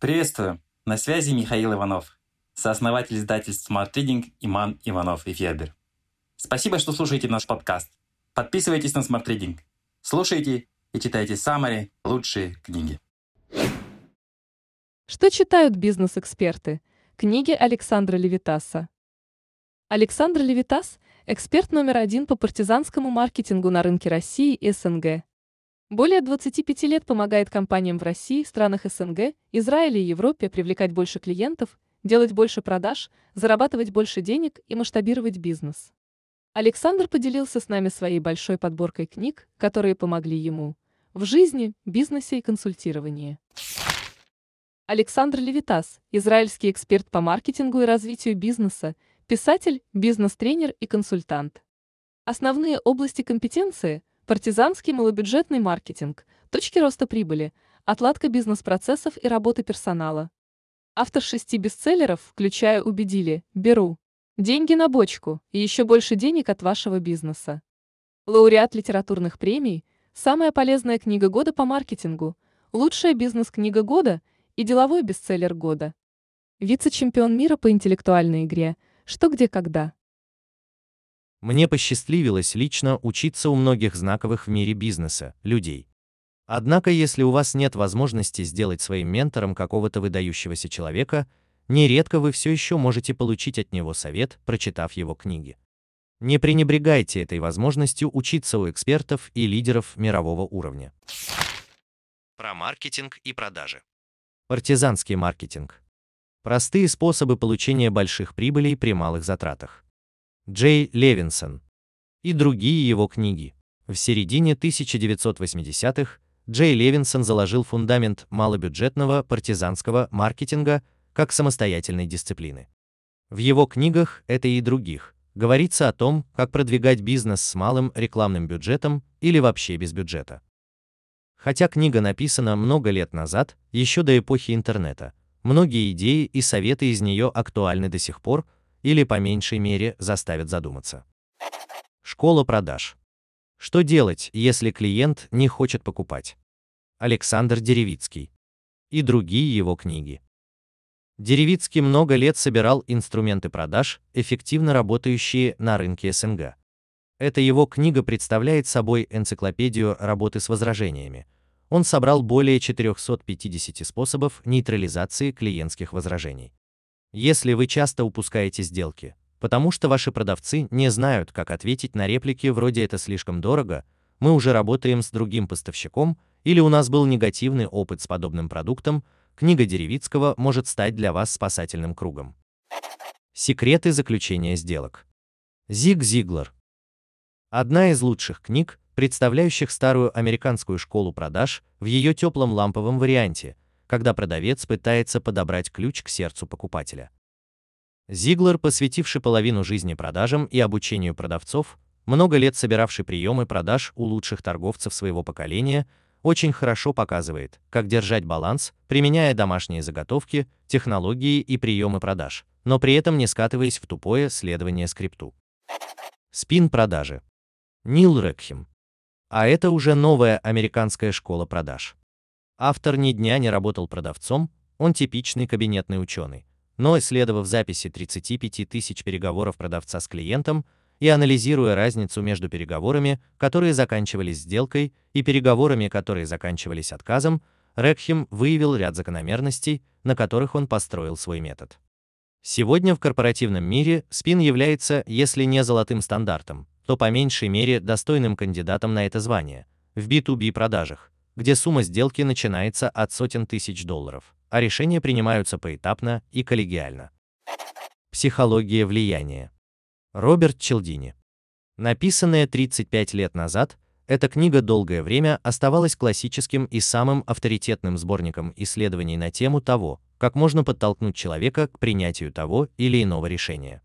Приветствую! На связи Михаил Иванов, сооснователь издательств Smart Reading Иман Иванов и Федер. Спасибо, что слушаете наш подкаст. Подписывайтесь на Smart Reading. Слушайте и читайте самые лучшие книги. Что читают бизнес-эксперты? Книги Александра Левитаса. Александр Левитас – эксперт номер один по партизанскому маркетингу на рынке России и СНГ. Более 25 лет помогает компаниям в России, странах СНГ, Израиле и Европе привлекать больше клиентов, делать больше продаж, зарабатывать больше денег и масштабировать бизнес. Александр поделился с нами своей большой подборкой книг, которые помогли ему в жизни, бизнесе и консультировании. Александр Левитас, израильский эксперт по маркетингу и развитию бизнеса, писатель, бизнес-тренер и консультант. Основные области компетенции – партизанский малобюджетный маркетинг, точки роста прибыли, отладка бизнес-процессов и работы персонала. Автор шести бестселлеров, включая «Убедили», «Беру», Деньги на бочку и еще больше денег от вашего бизнеса. Лауреат литературных премий, самая полезная книга года по маркетингу, лучшая бизнес-книга года и деловой бестселлер года. Вице-чемпион мира по интеллектуальной игре «Что, где, когда». Мне посчастливилось лично учиться у многих знаковых в мире бизнеса, людей. Однако, если у вас нет возможности сделать своим ментором какого-то выдающегося человека – нередко вы все еще можете получить от него совет, прочитав его книги. Не пренебрегайте этой возможностью учиться у экспертов и лидеров мирового уровня. Про маркетинг и продажи. Партизанский маркетинг. Простые способы получения больших прибылей при малых затратах. Джей Левинсон. И другие его книги. В середине 1980-х Джей Левинсон заложил фундамент малобюджетного партизанского маркетинга – как самостоятельной дисциплины. В его книгах, это и других, говорится о том, как продвигать бизнес с малым рекламным бюджетом или вообще без бюджета. Хотя книга написана много лет назад, еще до эпохи интернета, многие идеи и советы из нее актуальны до сих пор или по меньшей мере заставят задуматься. Школа продаж. Что делать, если клиент не хочет покупать? Александр Деревицкий. И другие его книги. Деревицкий много лет собирал инструменты продаж, эффективно работающие на рынке СНГ. Эта его книга представляет собой энциклопедию работы с возражениями. Он собрал более 450 способов нейтрализации клиентских возражений. Если вы часто упускаете сделки, потому что ваши продавцы не знают, как ответить на реплики вроде «это слишком дорого», «мы уже работаем с другим поставщиком» или «у нас был негативный опыт с подобным продуктом», книга Деревицкого может стать для вас спасательным кругом. Секреты заключения сделок. Зиг Зиглер. Одна из лучших книг, представляющих старую американскую школу продаж в ее теплом ламповом варианте, когда продавец пытается подобрать ключ к сердцу покупателя. Зиглер, посвятивший половину жизни продажам и обучению продавцов, много лет собиравший приемы продаж у лучших торговцев своего поколения, очень хорошо показывает, как держать баланс, применяя домашние заготовки, технологии и приемы продаж, но при этом не скатываясь в тупое следование скрипту. Спин продажи. Нил Рекхем. А это уже новая американская школа продаж. Автор ни дня не работал продавцом, он типичный кабинетный ученый. Но исследовав записи 35 тысяч переговоров продавца с клиентом, и анализируя разницу между переговорами, которые заканчивались сделкой, и переговорами, которые заканчивались отказом, Рекхем выявил ряд закономерностей, на которых он построил свой метод. Сегодня в корпоративном мире спин является, если не золотым стандартом, то по меньшей мере достойным кандидатом на это звание, в B2B продажах, где сумма сделки начинается от сотен тысяч долларов, а решения принимаются поэтапно и коллегиально. Психология влияния. Роберт Челдини. Написанная 35 лет назад, эта книга долгое время оставалась классическим и самым авторитетным сборником исследований на тему того, как можно подтолкнуть человека к принятию того или иного решения.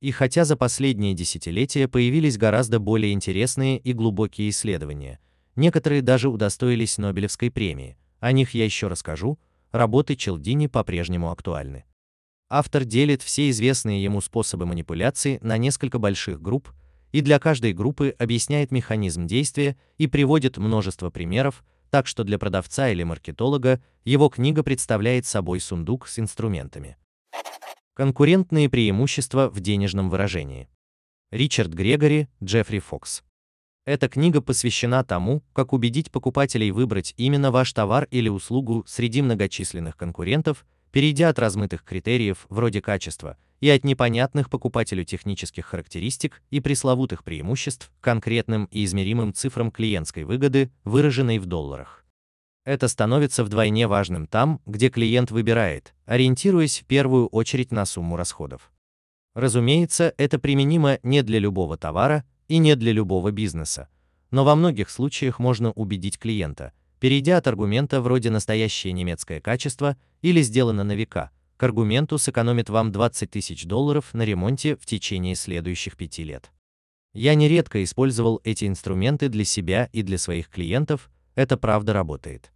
И хотя за последние десятилетия появились гораздо более интересные и глубокие исследования, некоторые даже удостоились Нобелевской премии, о них я еще расскажу, работы Челдини по-прежнему актуальны. Автор делит все известные ему способы манипуляции на несколько больших групп и для каждой группы объясняет механизм действия и приводит множество примеров, так что для продавца или маркетолога его книга представляет собой сундук с инструментами. Конкурентные преимущества в денежном выражении. Ричард Грегори, Джеффри Фокс. Эта книга посвящена тому, как убедить покупателей выбрать именно ваш товар или услугу среди многочисленных конкурентов, перейдя от размытых критериев вроде качества и от непонятных покупателю технических характеристик и пресловутых преимуществ к конкретным и измеримым цифрам клиентской выгоды, выраженной в долларах. Это становится вдвойне важным там, где клиент выбирает, ориентируясь в первую очередь на сумму расходов. Разумеется, это применимо не для любого товара и не для любого бизнеса, но во многих случаях можно убедить клиента, перейдя от аргумента вроде «настоящее немецкое качество» или «сделано на века», к аргументу сэкономит вам 20 тысяч долларов на ремонте в течение следующих пяти лет. Я нередко использовал эти инструменты для себя и для своих клиентов, это правда работает.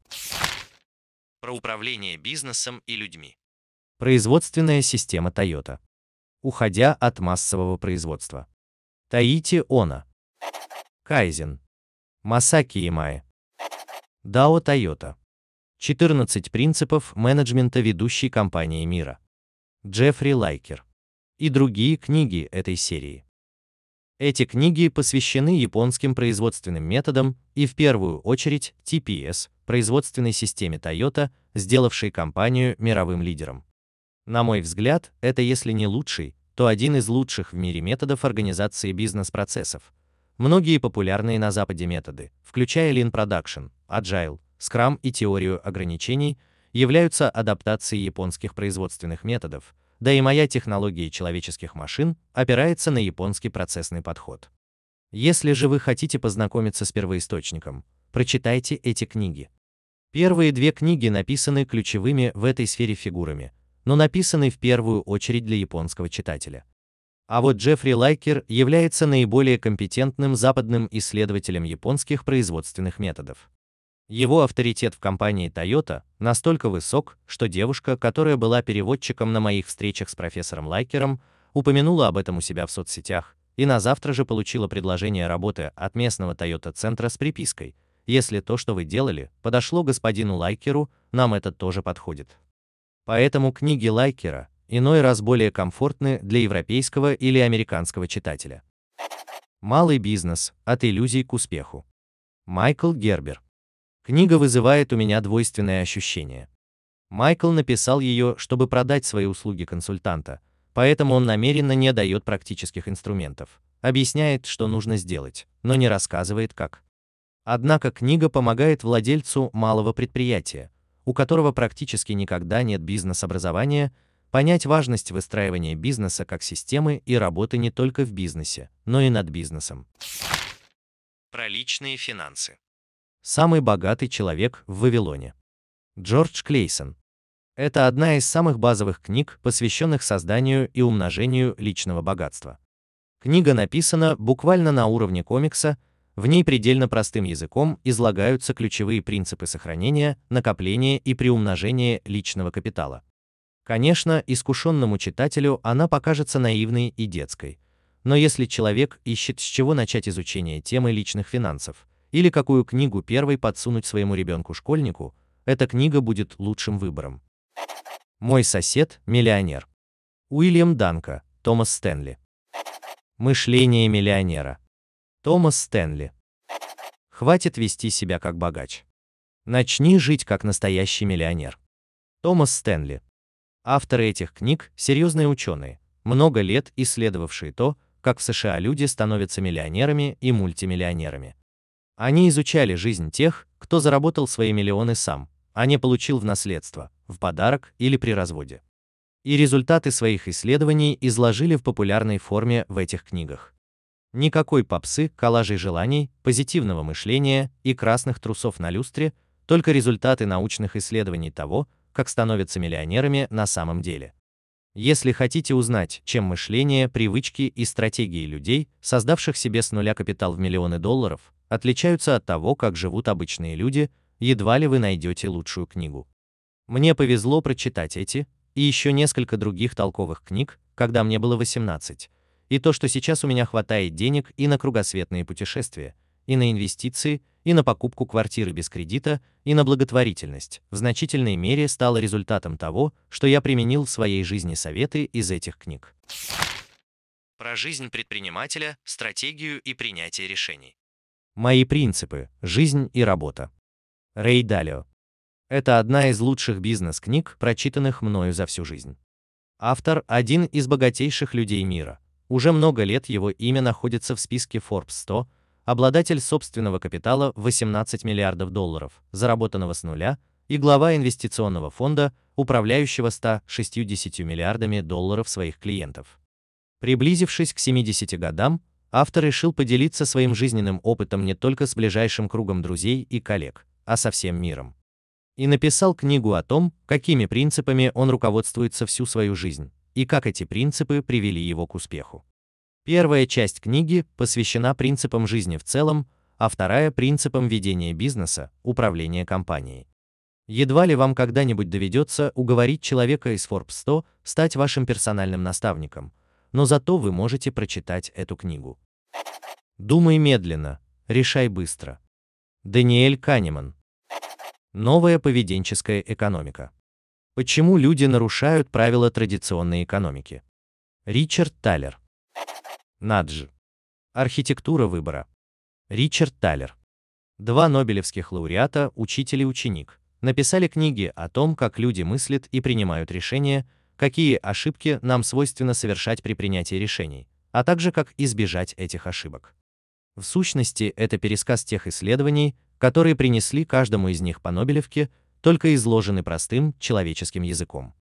Про управление бизнесом и людьми. Производственная система Toyota. Уходя от массового производства. Таити Она. Кайзен. Масаки Имае. Дао Toyota. 14 принципов менеджмента ведущей компании мира. Джеффри Лайкер. И другие книги этой серии. Эти книги посвящены японским производственным методам и в первую очередь TPS, производственной системе Toyota, сделавшей компанию мировым лидером. На мой взгляд, это если не лучший, то один из лучших в мире методов организации бизнес-процессов. Многие популярные на Западе методы, включая Lean Production, Agile, Scrum и теорию ограничений, являются адаптацией японских производственных методов, да и моя технология человеческих машин опирается на японский процессный подход. Если же вы хотите познакомиться с первоисточником, прочитайте эти книги. Первые две книги написаны ключевыми в этой сфере фигурами, но написаны в первую очередь для японского читателя. А вот Джеффри Лайкер является наиболее компетентным западным исследователем японских производственных методов. Его авторитет в компании Toyota настолько высок, что девушка, которая была переводчиком на моих встречах с профессором Лайкером, упомянула об этом у себя в соцсетях и назавтра же получила предложение работы от местного Toyota-центра с припиской «Если то, что вы делали, подошло господину Лайкеру, нам это тоже подходит». Поэтому книги Лайкера иной раз более комфортны для европейского или американского читателя. Малый бизнес от иллюзий к успеху. Майкл Гербер Книга вызывает у меня двойственное ощущение. Майкл написал ее, чтобы продать свои услуги консультанта, поэтому он намеренно не дает практических инструментов, объясняет, что нужно сделать, но не рассказывает как. Однако книга помогает владельцу малого предприятия, у которого практически никогда нет бизнес-образования, понять важность выстраивания бизнеса как системы и работы не только в бизнесе, но и над бизнесом. Про личные финансы. Самый богатый человек в Вавилоне. Джордж Клейсон. Это одна из самых базовых книг, посвященных созданию и умножению личного богатства. Книга написана буквально на уровне комикса, в ней предельно простым языком излагаются ключевые принципы сохранения, накопления и приумножения личного капитала. Конечно, искушенному читателю она покажется наивной и детской. Но если человек ищет, с чего начать изучение темы личных финансов, или какую книгу первой подсунуть своему ребенку-школьнику, эта книга будет лучшим выбором. Мой сосед – миллионер. Уильям Данка, Томас Стэнли. Мышление миллионера. Томас Стэнли. Хватит вести себя как богач. Начни жить как настоящий миллионер. Томас Стэнли. Авторы этих книг – серьезные ученые, много лет исследовавшие то, как в США люди становятся миллионерами и мультимиллионерами. Они изучали жизнь тех, кто заработал свои миллионы сам, а не получил в наследство, в подарок или при разводе. И результаты своих исследований изложили в популярной форме в этих книгах. Никакой попсы, коллажей желаний, позитивного мышления и красных трусов на люстре, только результаты научных исследований того, как становятся миллионерами на самом деле. Если хотите узнать, чем мышление, привычки и стратегии людей, создавших себе с нуля капитал в миллионы долларов, отличаются от того, как живут обычные люди, едва ли вы найдете лучшую книгу. Мне повезло прочитать эти и еще несколько других толковых книг, когда мне было 18. И то, что сейчас у меня хватает денег и на кругосветные путешествия, и на инвестиции, и на покупку квартиры без кредита, и на благотворительность, в значительной мере стало результатом того, что я применил в своей жизни советы из этих книг. Про жизнь предпринимателя, стратегию и принятие решений. Мои принципы, жизнь и работа. Рэй Далио. Это одна из лучших бизнес-книг, прочитанных мною за всю жизнь. Автор – один из богатейших людей мира. Уже много лет его имя находится в списке Forbes 100, обладатель собственного капитала 18 миллиардов долларов, заработанного с нуля, и глава инвестиционного фонда, управляющего 160 миллиардами долларов своих клиентов. Приблизившись к 70 годам, автор решил поделиться своим жизненным опытом не только с ближайшим кругом друзей и коллег, а со всем миром. И написал книгу о том, какими принципами он руководствуется всю свою жизнь, и как эти принципы привели его к успеху. Первая часть книги посвящена принципам жизни в целом, а вторая – принципам ведения бизнеса, управления компанией. Едва ли вам когда-нибудь доведется уговорить человека из Forbes 100 стать вашим персональным наставником, но зато вы можете прочитать эту книгу. Думай медленно, решай быстро. Даниэль Канеман. Новая поведенческая экономика. Почему люди нарушают правила традиционной экономики? Ричард Талер. Надж. Архитектура выбора. Ричард Талер. Два нобелевских лауреата, учитель и ученик, написали книги о том, как люди мыслят и принимают решения, какие ошибки нам свойственно совершать при принятии решений, а также как избежать этих ошибок. В сущности, это пересказ тех исследований, которые принесли каждому из них по Нобелевке, только изложены простым человеческим языком.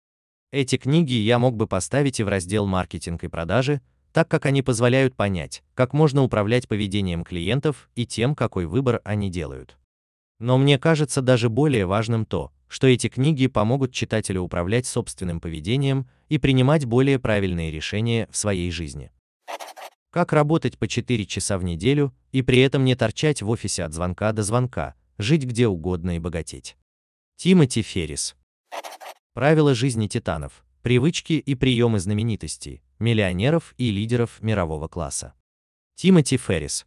Эти книги я мог бы поставить и в раздел маркетинг и продажи, так как они позволяют понять, как можно управлять поведением клиентов и тем, какой выбор они делают. Но мне кажется даже более важным то, что эти книги помогут читателю управлять собственным поведением и принимать более правильные решения в своей жизни. Как работать по 4 часа в неделю и при этом не торчать в офисе от звонка до звонка, жить где угодно и богатеть. Тимоти Феррис. Правила жизни титанов. Привычки и приемы знаменитостей, миллионеров и лидеров мирового класса. Тимоти Феррис.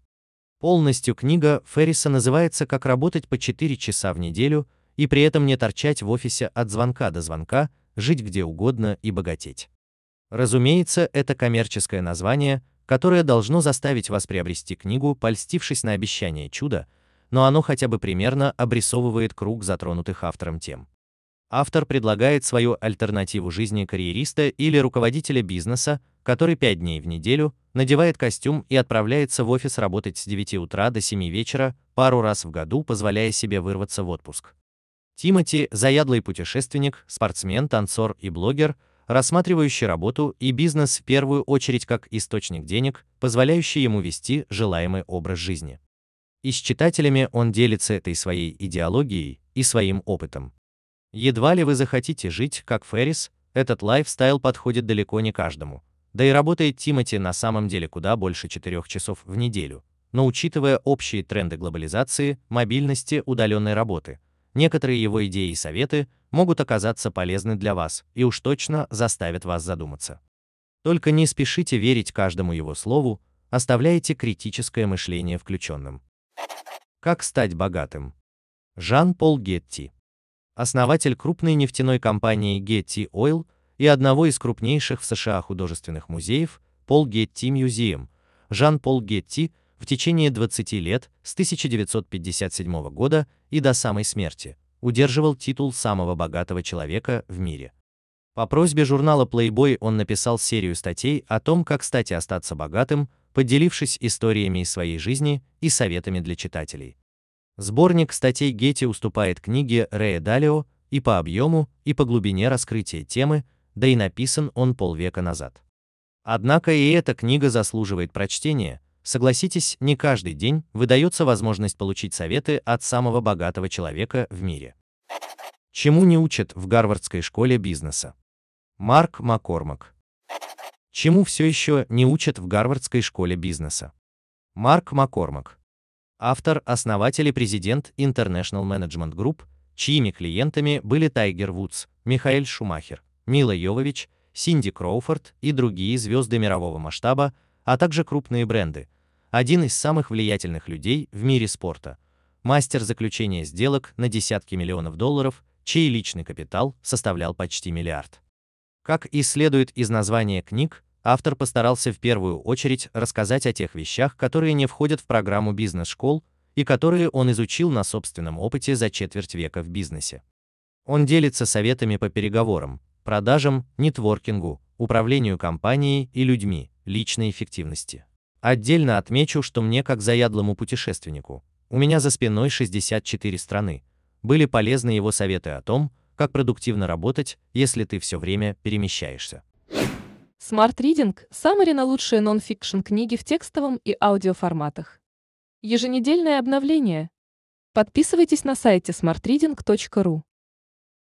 Полностью книга Ферриса называется «Как работать по 4 часа в неделю и при этом не торчать в офисе от звонка до звонка, жить где угодно и богатеть». Разумеется, это коммерческое название, которое должно заставить вас приобрести книгу, польстившись на обещание чуда, но оно хотя бы примерно обрисовывает круг затронутых автором тем. Автор предлагает свою альтернативу жизни карьериста или руководителя бизнеса, который 5 дней в неделю надевает костюм и отправляется в офис работать с 9 утра до 7 вечера, пару раз в году позволяя себе вырваться в отпуск. Тимоти – заядлый путешественник, спортсмен, танцор и блогер, рассматривающий работу и бизнес в первую очередь как источник денег, позволяющий ему вести желаемый образ жизни. И с читателями он делится этой своей идеологией и своим опытом. Едва ли вы захотите жить, как Феррис, этот лайфстайл подходит далеко не каждому. Да и работает Тимати на самом деле куда больше 4 часов в неделю. Но учитывая общие тренды глобализации, мобильности, удаленной работы, некоторые его идеи и советы могут оказаться полезны для вас и уж точно заставят вас задуматься. Только не спешите верить каждому его слову, оставляйте критическое мышление включенным. Как стать богатым? Жан-Пол Гетти основатель крупной нефтяной компании Getty Oil и одного из крупнейших в США художественных музеев, Пол Getty Museum, Жан-Пол Гетти, в течение 20 лет, с 1957 года и до самой смерти, удерживал титул самого богатого человека в мире. По просьбе журнала Playboy он написал серию статей о том, как стать и остаться богатым, поделившись историями из своей жизни и советами для читателей. Сборник статей Гетти уступает книге Рэя Далио и по объему, и по глубине раскрытия темы, да и написан он полвека назад. Однако и эта книга заслуживает прочтения, согласитесь, не каждый день выдается возможность получить советы от самого богатого человека в мире. Чему не учат в Гарвардской школе бизнеса? Марк Маккормак. Чему все еще не учат в Гарвардской школе бизнеса? Марк Маккормак автор, основатель и президент International Management Group, чьими клиентами были Тайгер Вудс, Михаэль Шумахер, Мила Йовович, Синди Кроуфорд и другие звезды мирового масштаба, а также крупные бренды. Один из самых влиятельных людей в мире спорта. мастер заключения сделок на десятки миллионов долларов, чей личный капитал составлял почти миллиард. Как и следует из названия книг, автор постарался в первую очередь рассказать о тех вещах, которые не входят в программу бизнес-школ и которые он изучил на собственном опыте за четверть века в бизнесе. Он делится советами по переговорам, продажам, нетворкингу, управлению компанией и людьми, личной эффективности. Отдельно отмечу, что мне, как заядлому путешественнику, у меня за спиной 64 страны, были полезны его советы о том, как продуктивно работать, если ты все время перемещаешься. Smart Reading – самые на лучшие нон-фикшн книги в текстовом и аудиоформатах. Еженедельное обновление. Подписывайтесь на сайте smartreading.ru.